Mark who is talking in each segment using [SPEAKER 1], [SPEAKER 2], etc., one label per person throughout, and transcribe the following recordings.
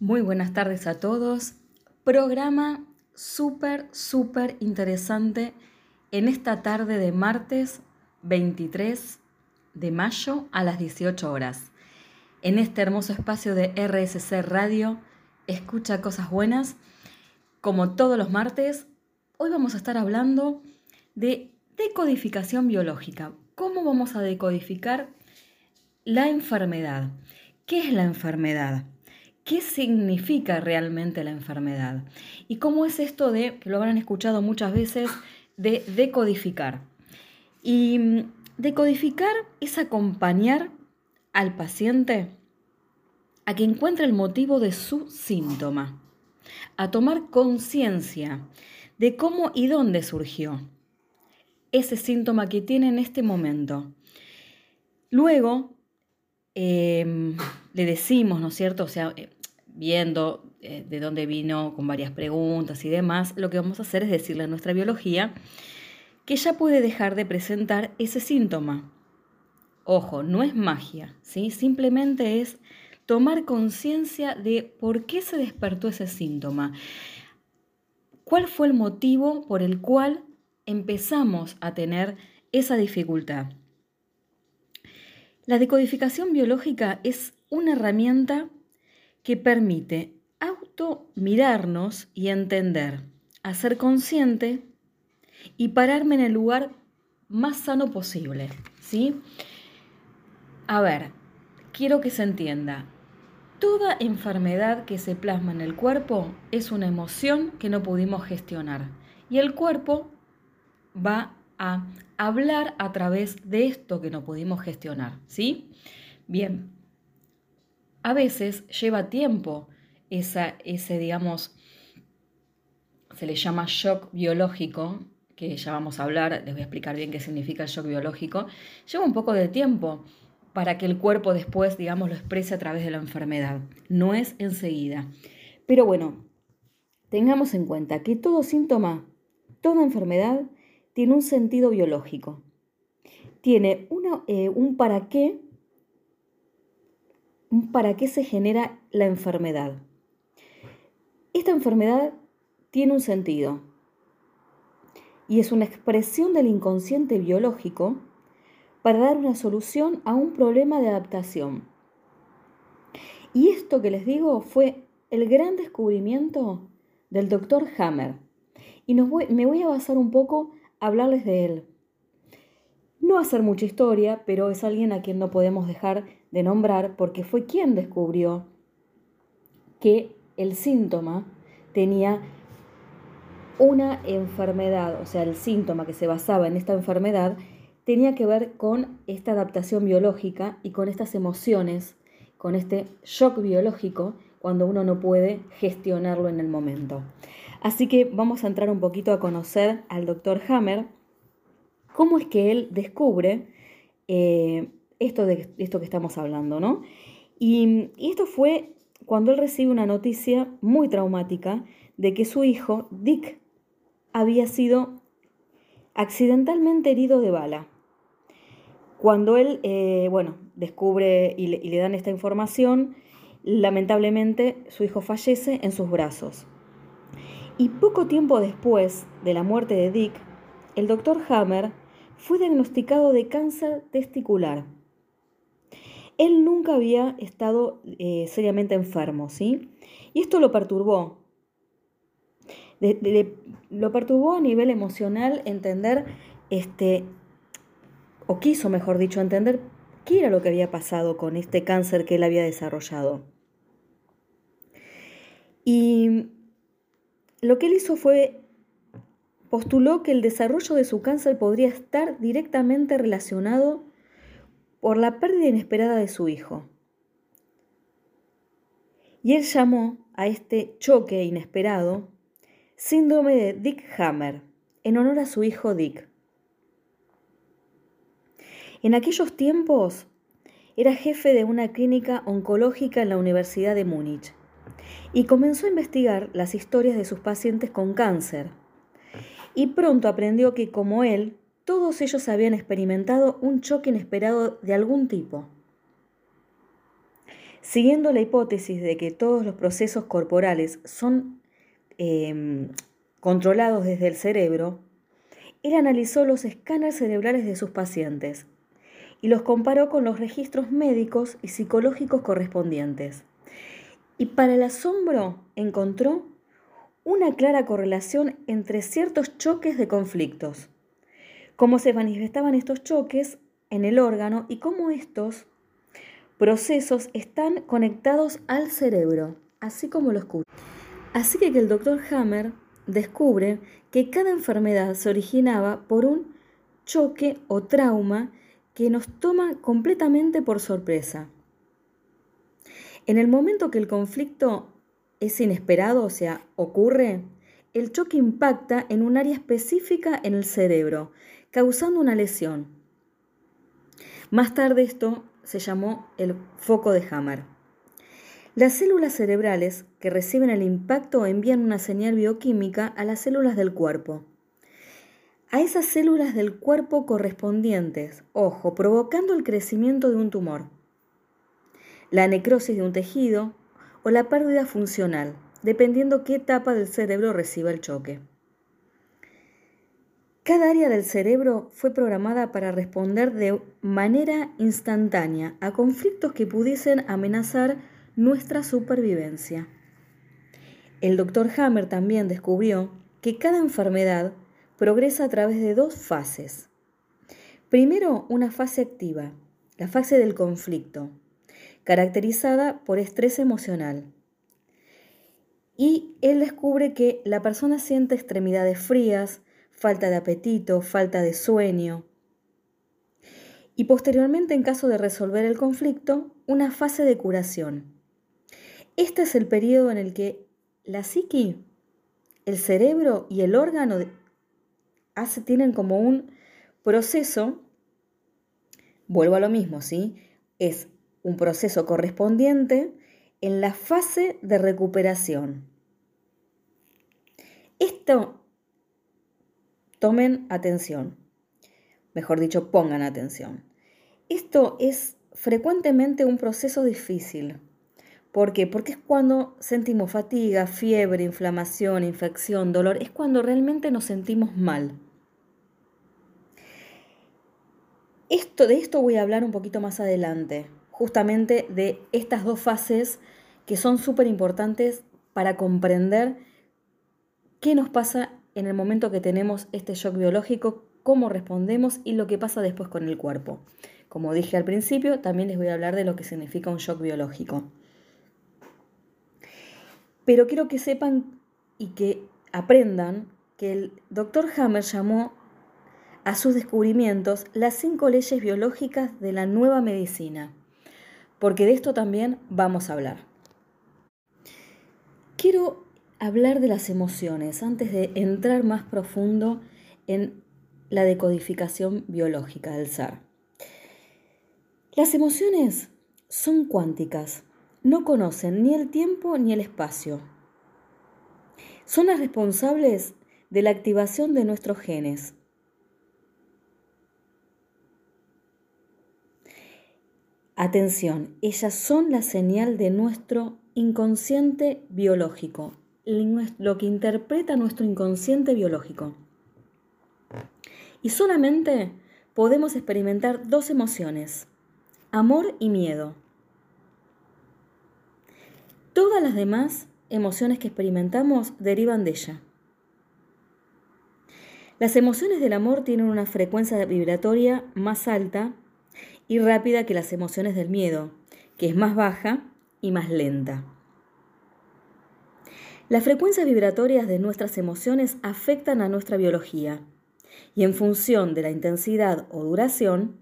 [SPEAKER 1] Muy buenas tardes a todos. Programa súper, súper interesante en esta tarde de martes 23 de mayo a las 18 horas. En este hermoso espacio de RSC Radio, escucha cosas buenas. Como todos los martes, hoy vamos a estar hablando de decodificación biológica. ¿Cómo vamos a decodificar la enfermedad? ¿Qué es la enfermedad? ¿Qué significa realmente la enfermedad? ¿Y cómo es esto de, que lo habrán escuchado muchas veces, de decodificar? Y mm, decodificar es acompañar al paciente a que encuentre el motivo de su síntoma, a tomar conciencia de cómo y dónde surgió ese síntoma que tiene en este momento. Luego, em, le decimos, ¿no es cierto? O sea, eh, viendo eh, de dónde vino con varias preguntas y demás, lo que vamos a hacer es decirle a nuestra biología que ya puede dejar de presentar ese síntoma. Ojo, no es magia, ¿sí? Simplemente es tomar conciencia de por qué se despertó ese síntoma. ¿Cuál fue el motivo por el cual empezamos a tener esa dificultad? La decodificación biológica es una herramienta que permite auto mirarnos y entender, a ser consciente y pararme en el lugar más sano posible, ¿sí? A ver, quiero que se entienda. Toda enfermedad que se plasma en el cuerpo es una emoción que no pudimos gestionar y el cuerpo va a hablar a través de esto que no pudimos gestionar, ¿sí? Bien, a veces lleva tiempo ese, digamos, se le llama shock biológico, que ya vamos a hablar, les voy a explicar bien qué significa el shock biológico, lleva un poco de tiempo para que el cuerpo después, digamos, lo exprese a través de la enfermedad. No es enseguida. Pero bueno, tengamos en cuenta que todo síntoma, toda enfermedad, tiene un sentido biológico. Tiene eh, un para qué para qué se genera la enfermedad. Esta enfermedad tiene un sentido y es una expresión del inconsciente biológico para dar una solución a un problema de adaptación. Y esto que les digo fue el gran descubrimiento del doctor Hammer. Y me voy a basar un poco a hablarles de él. No ser mucha historia, pero es alguien a quien no podemos dejar de nombrar porque fue quien descubrió que el síntoma tenía una enfermedad, o sea, el síntoma que se basaba en esta enfermedad tenía que ver con esta adaptación biológica y con estas emociones, con este shock biológico cuando uno no puede gestionarlo en el momento. Así que vamos a entrar un poquito a conocer al doctor Hammer, cómo es que él descubre eh, esto, de, esto que estamos hablando, ¿no? Y, esto fue cuando él recibe una noticia muy traumática de que su hijo, Dick, había sido accidentalmente herido de bala. Cuando él, eh, bueno, descubre y le, y le, dan esta información, lamentablemente su hijo fallece en sus brazos. Y poco tiempo después de la muerte de Dick, el doctor Hammer fue diagnosticado de cáncer testicular. Él nunca había estado eh, seriamente enfermo, ¿sí? Y esto lo perturbó. Lo perturbó a nivel emocional entender, este, o quiso, mejor dicho, entender qué era lo que había pasado con este cáncer que él había desarrollado. Y lo que él hizo fue postuló que el desarrollo de su cáncer podría estar directamente relacionado por la pérdida inesperada de su hijo. Y él llamó a este choque inesperado síndrome de Dick Hammer, en honor a su hijo Dick. En aquellos tiempos era jefe de una clínica oncológica en la Universidad de Múnich y comenzó a investigar las historias de sus pacientes con cáncer. Y pronto aprendió que, como él, todos ellos habían experimentado un choque inesperado de algún tipo. Siguiendo la hipótesis de que todos los procesos corporales son em, controlados desde el cerebro, él analizó los escáneres cerebrales de sus pacientes y los comparó con los registros médicos y psicológicos correspondientes. Y para el asombro encontró una clara correlación entre ciertos choques de conflictos, cómo se manifestaban estos choques en el órgano y cómo estos procesos están conectados al cerebro, así como lo escucha. Así que el doctor Hammer descubre que cada enfermedad se originaba por un choque o trauma que nos toma completamente por sorpresa. En el momento que el conflicto es inesperado, o sea, ocurre, el choque impacta en un área específica en el cerebro, causando una lesión. Más tarde esto se llamó el foco de Hammer. Las células cerebrales que reciben el impacto envían una señal bioquímica a las células del cuerpo. A esas células del cuerpo correspondientes, ojo, provocando el crecimiento de un tumor, la necrosis de un tejido o la pérdida funcional, dependiendo qué etapa del cerebro reciba el choque. Cada área del cerebro fue programada para responder de manera instantánea a conflictos que pudiesen amenazar nuestra supervivencia. El doctor Hammer también descubrió que cada enfermedad progresa a través de dos fases. Primero, una fase activa, la fase del conflicto, caracterizada por estrés emocional. Y él descubre que la persona siente extremidades frías, falta de apetito, falta de sueño. Y posteriormente, en caso de resolver el conflicto, una fase de curación, este es el periodo en el que la psiqui, el cerebro y el órgano tienen como un proceso, vuelvo a lo mismo, ¿sí? Es un proceso correspondiente en la fase de recuperación. Esto, tomen atención, mejor dicho, pongan atención. Esto es frecuentemente un proceso difícil ¿Por qué? Porque es cuando sentimos fatiga, fiebre, inflamación, infección, dolor, es cuando realmente nos sentimos mal. Esto, de esto voy a hablar un poquito más adelante, justamente de estas dos fases que son súper importantes para comprender qué nos pasa en el momento que tenemos este shock biológico, cómo respondemos y lo que pasa después con el cuerpo. Como dije al principio, también les voy a hablar de lo que significa un shock biológico. Pero quiero que sepan y que aprendan que el doctor Hammer llamó a sus descubrimientos las cinco leyes biológicas de la nueva medicina, porque de esto también vamos a hablar. Quiero hablar de las emociones antes de entrar más profundo en la decodificación biológica del ser. Las emociones son cuánticas no conocen ni el tiempo ni el espacio. Son las responsables de la activación de nuestros genes. Atención, ellas son la señal de nuestro inconsciente biológico, lo que interpreta nuestro inconsciente biológico. Y solamente podemos experimentar dos emociones, amor y miedo. Todas las demás emociones que experimentamos derivan de ella. Las emociones del amor tienen una frecuencia vibratoria más alta y rápida que las emociones del miedo, que es más baja y más lenta. Las frecuencias vibratorias de nuestras emociones afectan a nuestra biología y en función de la intensidad o duración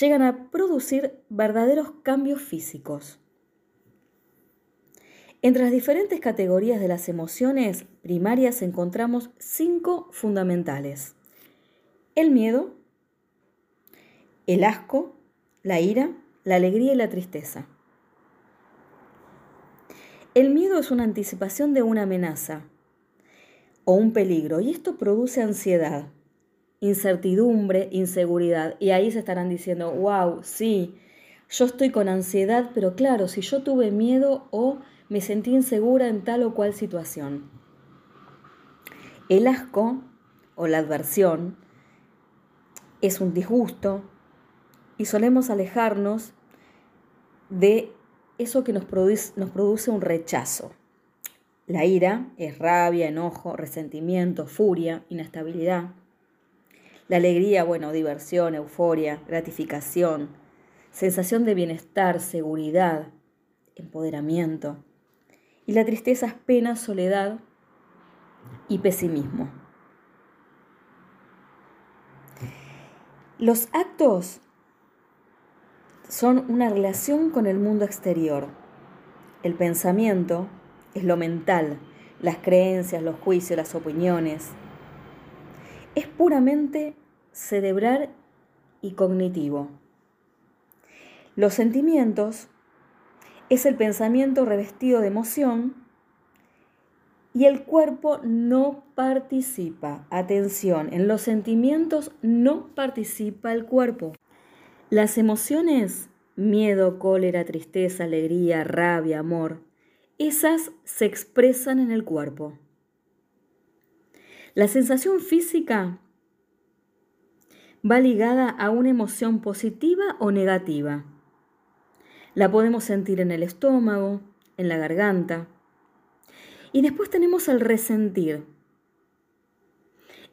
[SPEAKER 1] llegan a producir verdaderos cambios físicos. Entre las diferentes categorías de las emociones primarias encontramos cinco fundamentales. El miedo, el asco, la ira, la alegría y la tristeza. El miedo es una anticipación de una amenaza o un peligro y esto produce ansiedad, incertidumbre, inseguridad. Y ahí se estarán diciendo, wow, sí, yo estoy con ansiedad, pero claro, si yo tuve miedo o me sentí insegura en tal o cual situación. El asco o la adversión es un disgusto y solemos alejarnos de eso que nos produce, nos produce un rechazo. La ira es rabia, enojo, resentimiento, furia, inestabilidad. La alegría, bueno, diversión, euforia, gratificación, sensación de bienestar, seguridad, empoderamiento. Y la tristeza es pena, soledad y pesimismo. Los actos son una relación con el mundo exterior. El pensamiento es lo mental, las creencias, los juicios, las opiniones. Es puramente cerebral y cognitivo. Los sentimientos es el pensamiento revestido de emoción y el cuerpo no participa. Atención, en los sentimientos no participa el cuerpo. Las emociones, miedo, cólera, tristeza, alegría, rabia, amor, esas se expresan en el cuerpo. La sensación física va ligada a una emoción positiva o negativa. La podemos sentir en el estómago, en la garganta. Y después tenemos el resentir.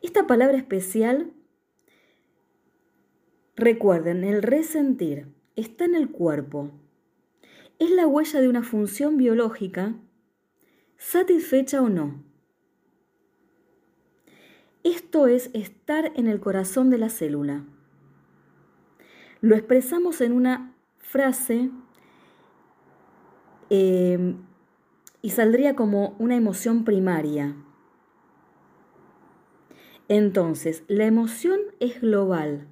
[SPEAKER 1] Esta palabra especial, recuerden, el resentir está en el cuerpo. Es la huella de una función biológica, satisfecha o no. Esto es estar en el corazón de la célula. Lo expresamos en una frase eh, y saldría como una emoción primaria. Entonces, la emoción es global,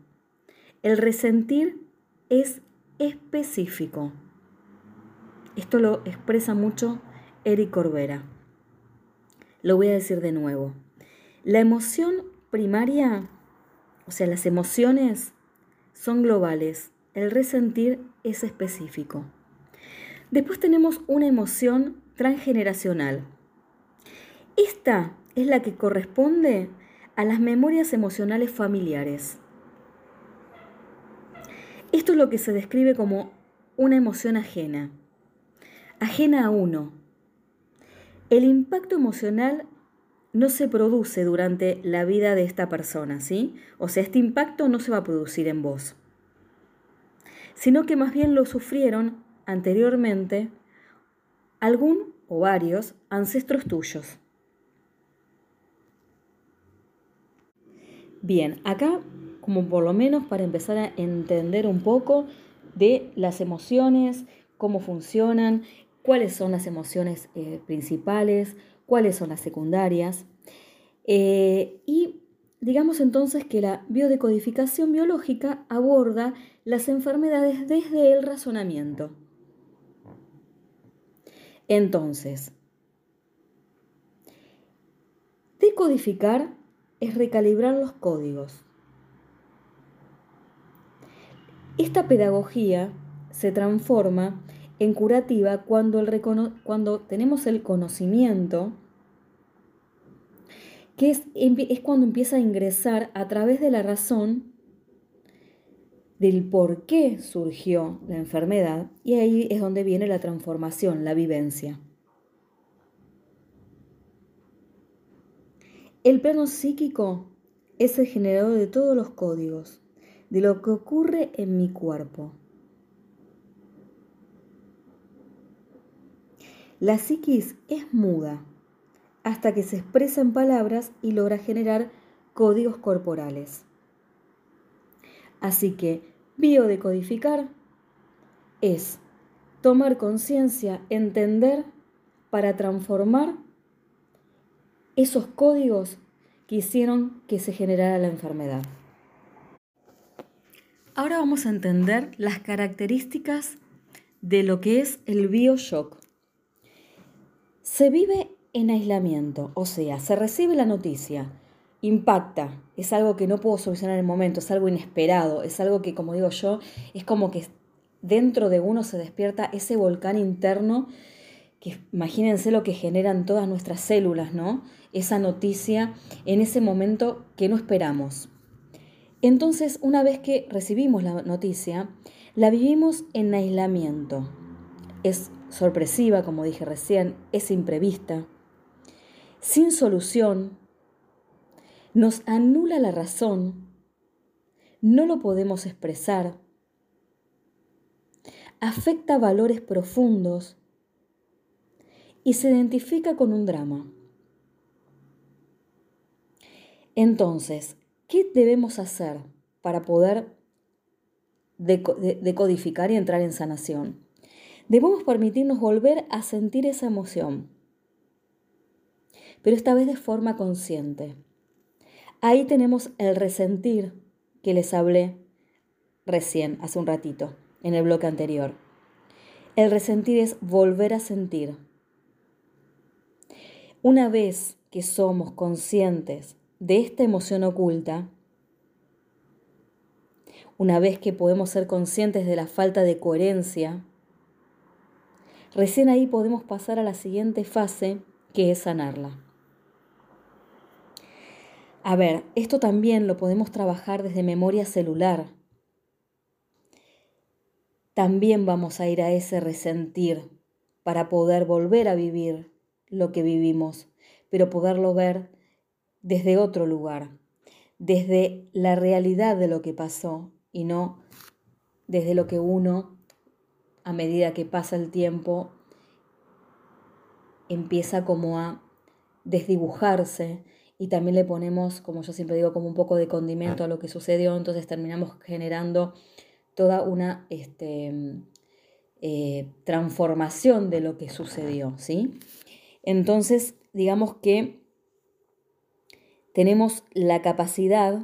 [SPEAKER 1] el resentir es específico. Esto lo expresa mucho Eric Corbera. Lo voy a decir de nuevo. La emoción primaria, o sea, las emociones son globales, el resentir es específico. Después tenemos una emoción transgeneracional. Esta es la que corresponde a las memorias emocionales familiares. Esto es lo que se describe como una emoción ajena, ajena a uno. El impacto emocional no se produce durante la vida de esta persona, ¿sí? O sea, este impacto no se va a producir en vos, sino que más bien lo sufrieron anteriormente algún o varios ancestros tuyos. Bien, acá como por lo menos para empezar a entender un poco de las emociones, cómo funcionan, cuáles son las emociones eh, principales, cuáles son las secundarias. Eh, y digamos entonces que la biodecodificación biológica aborda las enfermedades desde el razonamiento. Entonces, decodificar es recalibrar los códigos. Esta pedagogía se transforma en curativa cuando, tenemos el conocimiento, que es, es cuando empieza a ingresar a través de la razón del por qué surgió la enfermedad y ahí es donde viene la transformación, la vivencia. El plano psíquico es el generador de todos los códigos, de lo que ocurre en mi cuerpo. La psiquis es muda hasta que se expresa en palabras y logra generar códigos corporales. Así que biodecodificar es tomar conciencia, entender para transformar esos códigos que hicieron que se generara la enfermedad. Ahora vamos a entender las características de lo que es el bioshock. Se vive en aislamiento, o sea, se recibe la noticia, impacta, es algo que no puedo solucionar en el momento, es algo inesperado, es algo que, como digo yo, es como que dentro de uno se despierta ese volcán interno que imagínense lo que generan todas nuestras células, ¿no? Esa noticia en ese momento que no esperamos. Entonces, una vez que recibimos la noticia, la vivimos en aislamiento. Es sorpresiva, como dije recién, es imprevista, sin solución, nos anula la razón, no lo podemos expresar, afecta valores profundos y se identifica con un drama. Entonces, ¿qué debemos hacer para poder decodificar y entrar en sanación? Debemos permitirnos volver a sentir esa emoción, pero esta vez de forma consciente. Ahí tenemos el resentir que les hablé recién, hace un ratito, en el bloque anterior. El resentir es volver a sentir. Una vez que somos conscientes de esta emoción oculta, una vez que podemos ser conscientes de la falta de coherencia, recién ahí podemos pasar a la siguiente fase, que es sanarla. A ver, esto también lo podemos trabajar desde memoria celular. También vamos a ir a ese resentir para poder volver a vivir lo que vivimos, pero poderlo ver desde otro lugar, desde la realidad de lo que pasó y no desde lo que uno, a medida que pasa el tiempo, empieza como a desdibujarse y también le ponemos, como yo siempre digo, como un poco de condimento a lo que sucedió, entonces terminamos generando toda una este, eh, transformación de lo que sucedió, ¿sí? Entonces, digamos que tenemos la capacidad,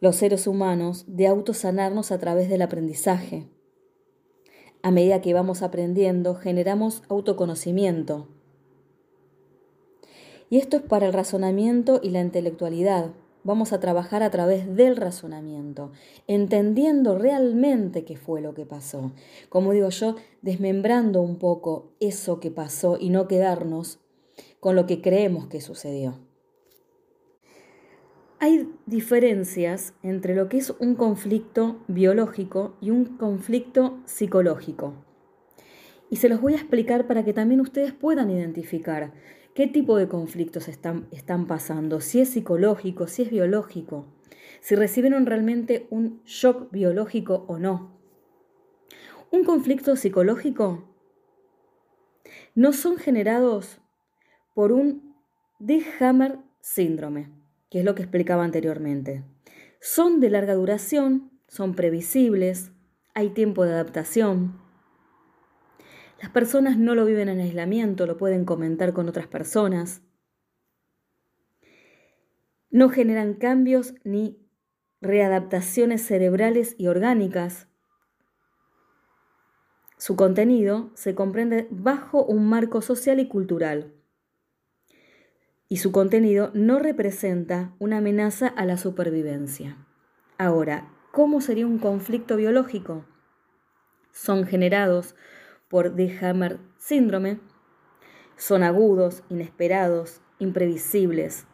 [SPEAKER 1] los seres humanos, de autosanarnos a través del aprendizaje. A medida que vamos aprendiendo, generamos autoconocimiento, y esto es para el razonamiento y la intelectualidad. Vamos a trabajar a través del razonamiento, entendiendo realmente qué fue lo que pasó. Como digo yo, desmembrando un poco eso que pasó y no quedarnos con lo que creemos que sucedió. Hay diferencias entre lo que es un conflicto biológico y un conflicto psicológico. Y se los voy a explicar para que también ustedes puedan identificar qué tipo de conflictos están, pasando, si es psicológico, si es biológico, si recibieron realmente un shock biológico o no. Un conflicto psicológico no son generados por un de Hammer síndrome, que es lo que explicaba anteriormente. Son de larga duración, son previsibles, hay tiempo de adaptación, las personas no lo viven en aislamiento, lo pueden comentar con otras personas. No generan cambios ni readaptaciones cerebrales y orgánicas. Su contenido se comprende bajo un marco social y cultural. Y su contenido no representa una amenaza a la supervivencia. Ahora, ¿cómo sería un conflicto biológico? Son generados por The Hammer síndrome son agudos, inesperados, imprevisibles.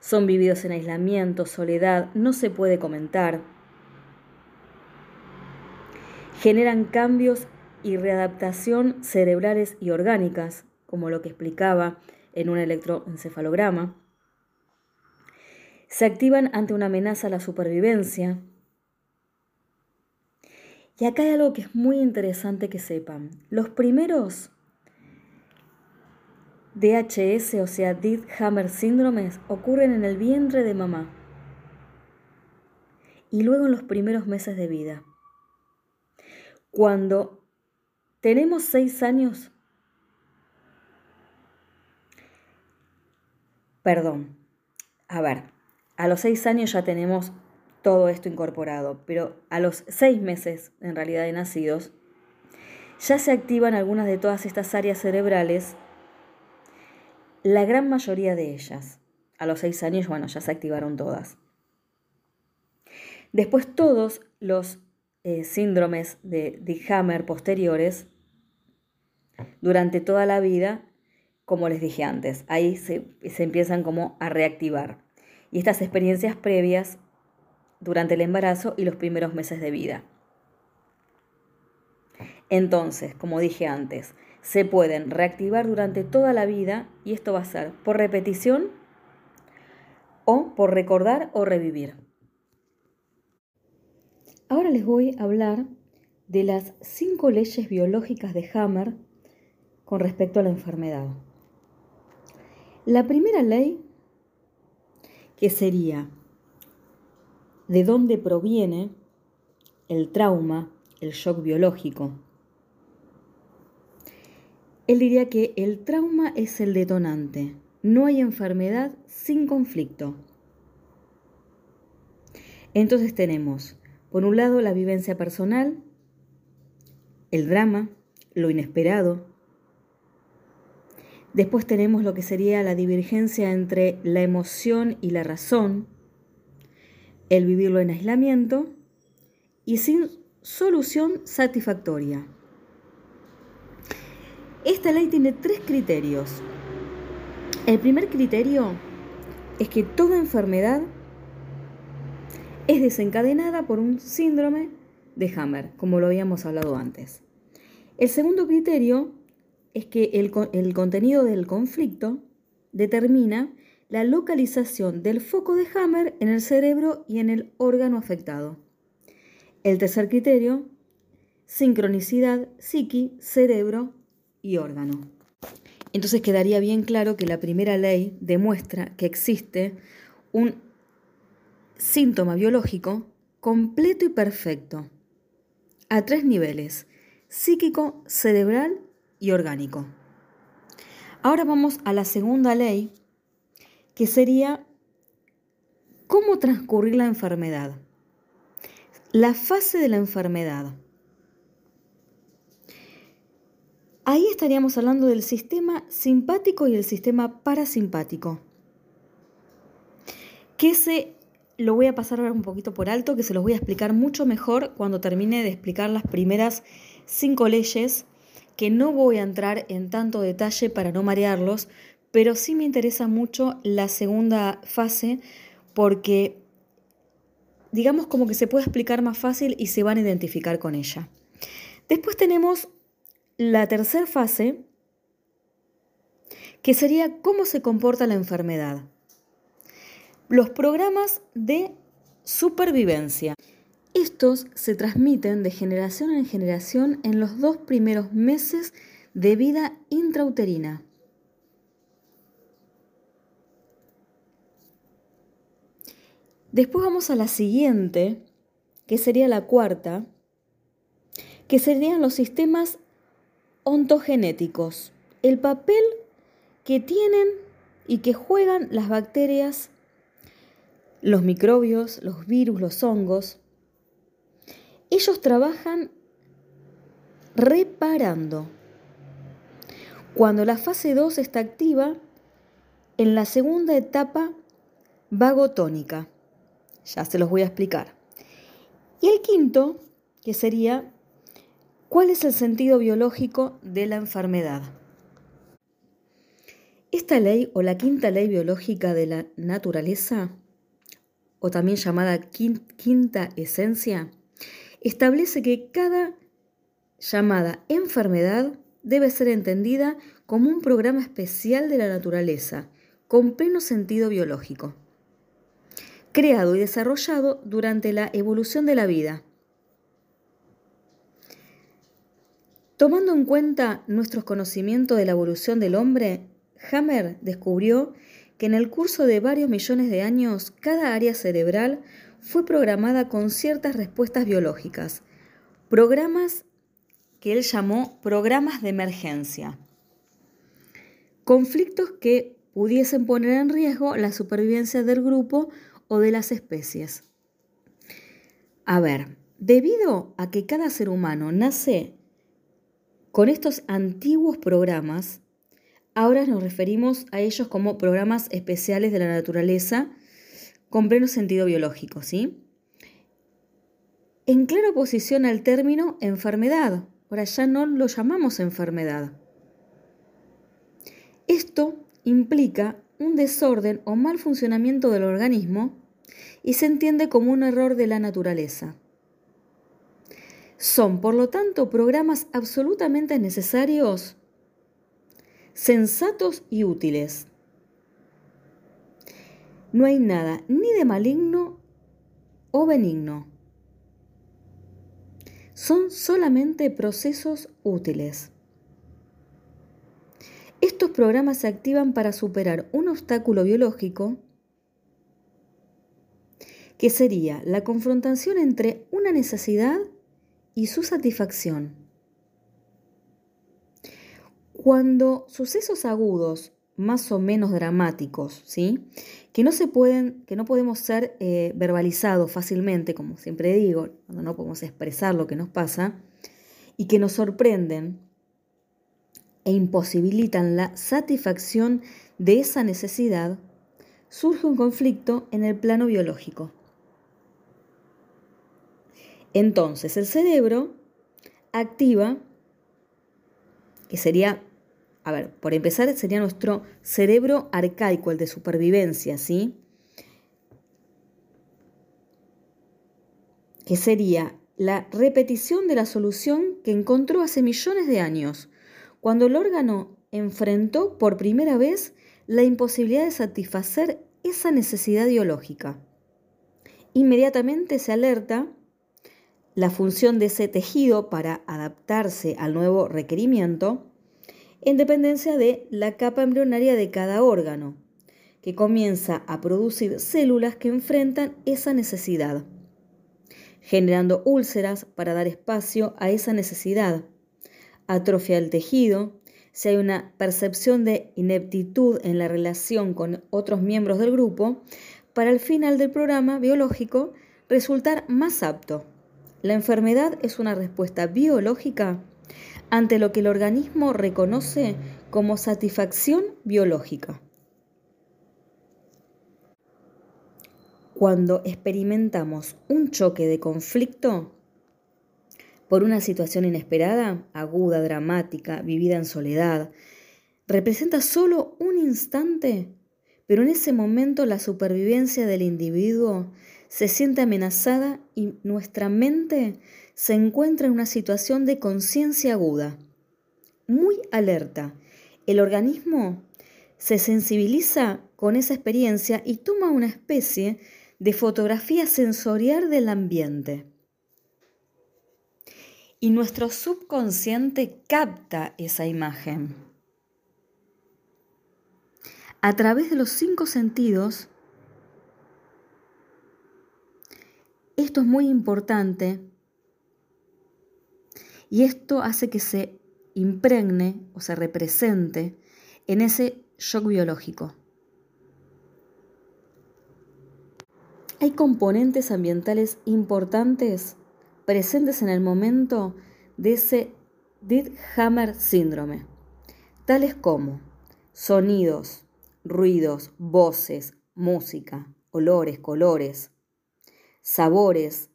[SPEAKER 1] Son vividos en aislamiento, soledad, no se puede comentar. Generan cambios y readaptación cerebrales y orgánicas, como lo que explicaba en un electroencefalograma. Se activan ante una amenaza a la supervivencia, y acá hay algo que es muy interesante que sepan. Los primeros DHS, o sea, Dead Hammer síndromes, ocurren en el vientre de mamá y luego en los primeros meses de vida. Cuando tenemos seis años, perdón, a ver, a los seis años ya tenemos todo esto incorporado, pero a los seis meses, en realidad de nacidos, ya se activan algunas de todas estas áreas cerebrales, la gran mayoría de ellas. A los seis años, bueno, ya se activaron todas. Después todos los eh, síndromes de, de Hammer posteriores durante toda la vida, como les dije antes. Ahí se, se empiezan como a reactivar. Y estas experiencias previas durante el embarazo y los primeros meses de vida. Entonces, como dije antes, se pueden reactivar durante toda la vida y esto va a ser por repetición o por recordar o revivir. Ahora les voy a hablar de las cinco leyes biológicas de Hammer con respecto a la enfermedad. La primera ley, que sería de dónde proviene el trauma, el shock biológico. Él diría que el trauma es el detonante. No hay enfermedad sin conflicto. Entonces tenemos, por un lado, la vivencia personal, el drama, lo inesperado. Después tenemos lo que sería la divergencia entre la emoción y la razón, el vivirlo en aislamiento y sin solución satisfactoria. Esta ley tiene tres criterios. El primer criterio es que toda enfermedad es desencadenada por un síndrome de Hammer, como lo habíamos hablado antes. El segundo criterio es que el, el, contenido del conflicto determina la localización del foco de Hammer en el cerebro y en el órgano afectado. El tercer criterio, sincronicidad, psiqui, cerebro y órgano. Entonces quedaría bien claro que la primera ley demuestra que existe un síntoma biológico completo y perfecto, a tres niveles, psíquico, cerebral y orgánico. Ahora vamos a la segunda ley, que sería cómo transcurrir la enfermedad. La fase de la enfermedad. Ahí estaríamos hablando del sistema simpático y el sistema parasimpático. Que se lo voy a pasar ahora un poquito por alto, que se los voy a explicar mucho mejor cuando termine de explicar las primeras cinco leyes, que no voy a entrar en tanto detalle para no marearlos, pero sí me interesa mucho la segunda fase porque digamos como que se puede explicar más fácil y se van a identificar con ella. Después tenemos la tercera fase, que sería cómo se comporta la enfermedad. Los programas de supervivencia. Estos se transmiten de generación en generación en los dos primeros meses de vida intrauterina. Después vamos a la siguiente, que sería la cuarta, que serían los sistemas ontogenéticos, el papel que tienen y que juegan las bacterias, los microbios, los virus, los hongos. Ellos trabajan reparando. Cuando la fase 2 está activa, en la segunda etapa vagotónica. Ya se los voy a explicar. Y el quinto, que sería ¿Cuál es el sentido biológico de la enfermedad? Esta ley o la quinta ley biológica de la naturaleza, o también llamada quinta esencia, establece que cada llamada enfermedad debe ser entendida como un programa especial de la naturaleza, con pleno sentido biológico, creado y desarrollado durante la evolución de la vida. Tomando en cuenta nuestros conocimientos de la evolución del hombre, Hammer descubrió que en el curso de varios millones de años cada área cerebral fue programada con ciertas respuestas biológicas, programas que él llamó programas de emergencia, conflictos que pudiesen poner en riesgo la supervivencia del grupo o de las especies. A ver, debido a que cada ser humano nace con estos antiguos programas, ahora nos referimos a ellos como programas especiales de la naturaleza con pleno sentido biológico, ¿sí? en clara oposición al término enfermedad. Ahora ya no lo llamamos enfermedad. Esto implica un desorden o mal funcionamiento del organismo y se entiende como un error de la naturaleza. Son, por lo tanto, programas absolutamente necesarios, sensatos y útiles. No hay nada ni de maligno o benigno. Son solamente procesos útiles. Estos programas se activan para superar un obstáculo biológico que sería la confrontación entre una necesidad y su satisfacción. Cuando sucesos agudos, más o menos dramáticos, ¿sí? que no se pueden, que no podemos ser eh, verbalizados fácilmente, como siempre digo, cuando no podemos expresar lo que nos pasa, y que nos sorprenden e imposibilitan la satisfacción de esa necesidad, surge un conflicto en el plano biológico. Entonces el cerebro activa, que sería, a ver, por empezar sería nuestro cerebro arcaico, el de supervivencia, ¿sí? Que sería la repetición de la solución que encontró hace millones de años, cuando el órgano enfrentó por primera vez la imposibilidad de satisfacer esa necesidad biológica. Inmediatamente se alerta la función de ese tejido para adaptarse al nuevo requerimiento en dependencia de la capa embrionaria de cada órgano, que comienza a producir células que enfrentan esa necesidad, generando úlceras para dar espacio a esa necesidad, atrofia del tejido, si hay una percepción de ineptitud en la relación con otros miembros del grupo, para el final del programa biológico resultar más apto. La enfermedad es una respuesta biológica ante lo que el organismo reconoce como satisfacción biológica. Cuando experimentamos un choque de conflicto por una situación inesperada, aguda, dramática, vivida en soledad, representa solo un instante, pero en ese momento la supervivencia del individuo se siente amenazada y nuestra mente se encuentra en una situación de conciencia aguda, muy alerta. El organismo se sensibiliza con esa experiencia y toma una especie de fotografía sensorial del ambiente. Y nuestro subconsciente capta esa imagen. A través de los cinco sentidos, Esto es muy importante y esto hace que se impregne o se represente en ese shock biológico. Hay componentes ambientales importantes presentes en el momento de ese Dead Hammer síndrome, tales como sonidos, ruidos, voces, música, olores, colores, sabores,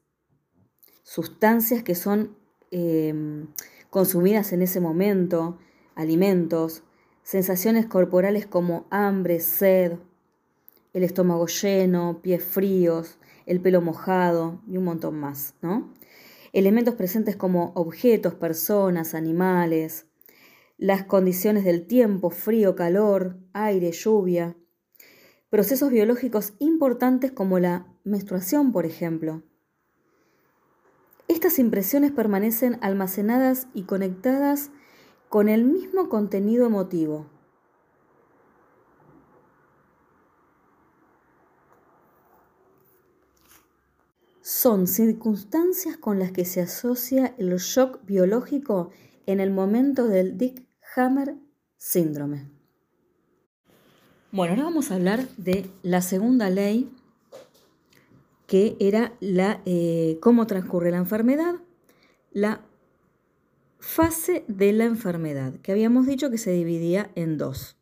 [SPEAKER 1] sustancias que son em, consumidas en ese momento, alimentos, sensaciones corporales como hambre, sed, el estómago lleno, pies fríos, el pelo mojado y un montón más, ¿no? Elementos presentes como objetos, personas, animales, las condiciones del tiempo, frío, calor, aire, lluvia, procesos biológicos importantes como la menstruación, por ejemplo. Estas impresiones permanecen almacenadas y conectadas con el mismo contenido emotivo. Son circunstancias con las que se asocia el shock biológico en el momento del Dick Hammer síndrome. Bueno, ahora vamos a hablar de la segunda ley, que era la, eh, cómo transcurre la enfermedad, la fase de la enfermedad, que habíamos dicho que se dividía en dos,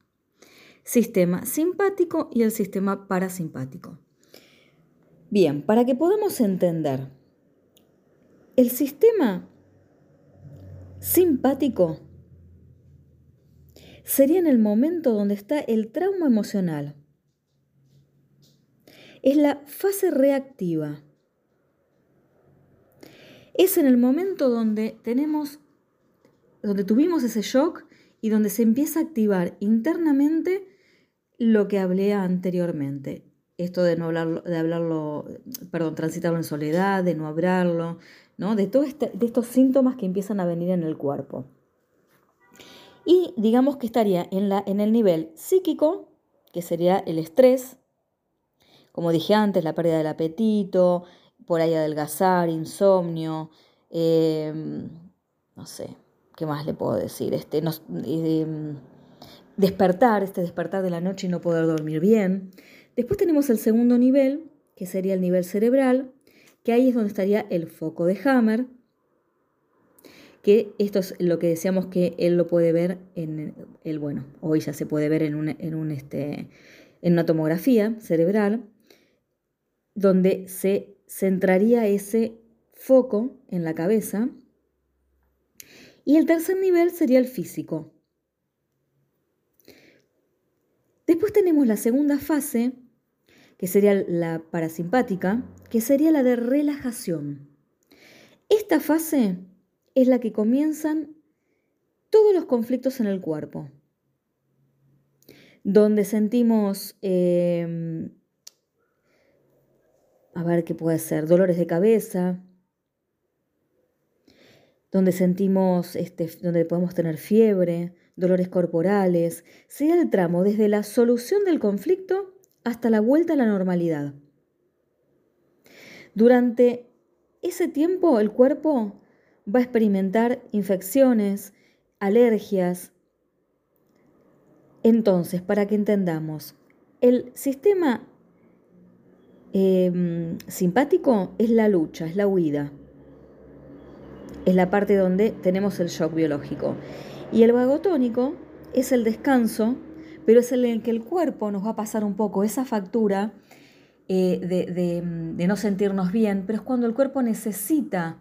[SPEAKER 1] sistema simpático y el sistema parasimpático. Bien, para que podamos entender El sistema simpático sería en el momento donde está el trauma emocional. Es la fase reactiva. Es en el momento donde tenemos, donde tuvimos ese shock y donde se empieza a activar internamente lo que hablé anteriormente. Esto de no hablarlo, de hablarlo, perdón, transitarlo en soledad, de no hablarlo, ¿no? De todos este, de estos síntomas que empiezan a venir en el cuerpo. Y digamos que estaría en, la, en el nivel psíquico, que sería el estrés, como dije antes, la pérdida del apetito, por ahí adelgazar, insomnio, em, no sé, ¿qué más le puedo decir? Este, em, despertar, este despertar de la noche y no poder dormir bien. Después tenemos el segundo nivel, que sería el nivel cerebral, que ahí es donde estaría el foco de Hammer, que esto es lo que decíamos que él lo puede ver en el, bueno, hoy ya se puede ver en, un, en, este, en una tomografía cerebral, donde se centraría ese foco en la cabeza. Y el tercer nivel sería el físico. Después tenemos la segunda fase, que sería la parasimpática, que sería la de relajación. Esta fase es la que comienzan todos los conflictos en el cuerpo, donde sentimos, em, a ver qué puede ser, dolores de cabeza, donde sentimos, este, donde podemos tener fiebre, dolores corporales, sea el tramo desde la solución del conflicto hasta la vuelta a la normalidad. Durante ese tiempo el cuerpo va a experimentar infecciones, alergias. Entonces, para que entendamos, el sistema em, simpático es la lucha, es la huida. Es la parte donde tenemos el shock biológico. Y el vagotónico es el descanso, pero es el en el que el cuerpo nos va a pasar un poco esa factura eh, de, de no sentirnos bien, pero es cuando el cuerpo necesita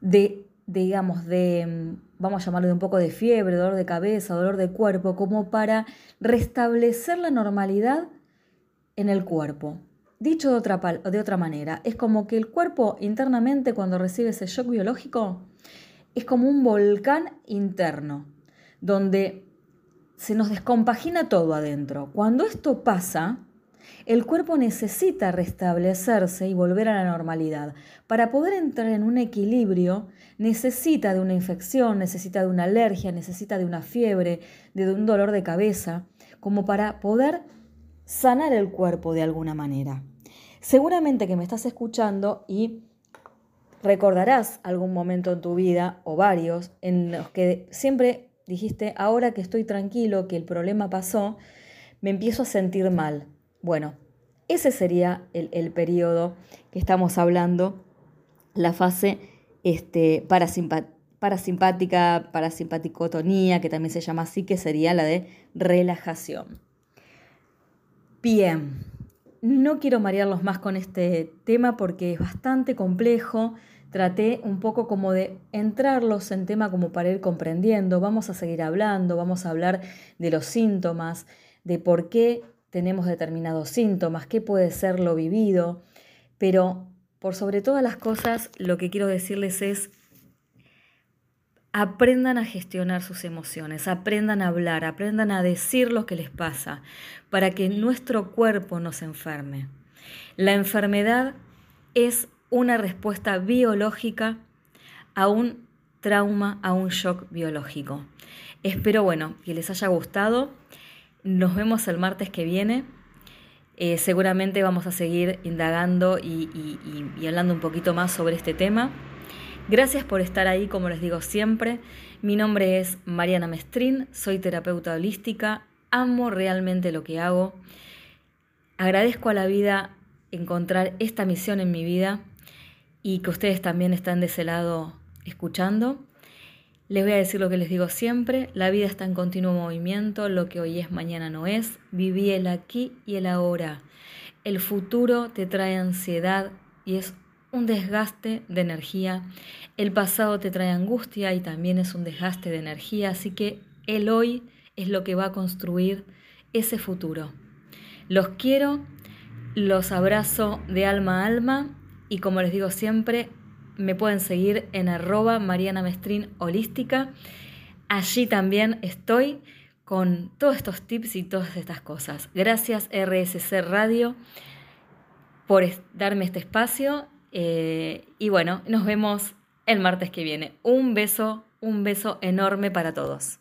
[SPEAKER 1] de, digamos, de, vamos a llamarlo de un poco de fiebre, dolor de cabeza, dolor de cuerpo, como para restablecer la normalidad en el cuerpo. Dicho de otra, de otra manera, es como que el cuerpo internamente cuando recibe ese shock biológico es como un volcán interno, donde se nos descompagina todo adentro. Cuando esto pasa, el cuerpo necesita restablecerse y volver a la normalidad. Para poder entrar en un equilibrio, necesita de una infección, necesita de una alergia, necesita de una fiebre, de un dolor de cabeza, como para poder sanar el cuerpo de alguna manera. Seguramente que me estás escuchando y recordarás algún momento en tu vida o varios en los que siempre dijiste, ahora que estoy tranquilo, que el problema pasó, me empiezo a sentir mal. Bueno, ese sería el, periodo que estamos hablando, la fase este, parasimpática, parasimpaticotonía, que también se llama así, que sería la de relajación. Bien, no quiero marearlos más con este tema porque es bastante complejo. Traté un poco como de entrarlos en tema como para ir comprendiendo. Vamos a seguir hablando, vamos a hablar de los síntomas, de por qué tenemos determinados síntomas, qué puede ser lo vivido, pero por sobre todas las cosas lo que quiero decirles es aprendan a gestionar sus emociones, aprendan a hablar, aprendan a decir lo que les pasa, para que nuestro cuerpo no se enferme. La enfermedad es una respuesta biológica a un trauma, a un shock biológico. Espero, bueno, que les haya gustado. Nos vemos el martes que viene. Eh, seguramente vamos a seguir indagando y, y hablando un poquito más sobre este tema. Gracias por estar ahí, como les digo siempre. Mi nombre es Mariana Mestrín, soy terapeuta holística, amo realmente lo que hago. Agradezco a la vida encontrar esta misión en mi vida y que ustedes también están de ese lado escuchando. Les voy a decir lo que les digo siempre, la vida está en continuo movimiento, lo que hoy es mañana no es, viví el aquí y el ahora. El futuro te trae ansiedad y es un desgaste de energía. El pasado te trae angustia y también es un desgaste de energía, así que el hoy es lo que va a construir ese futuro. Los quiero, los abrazo de alma a alma y como les digo siempre, me pueden seguir en arroba Mariana Mestrín Holística. Allí también estoy con todos estos tips y todas estas cosas. Gracias RSC Radio por darme este espacio eh, y bueno, nos vemos el martes que viene. Un beso, un beso enorme para todos.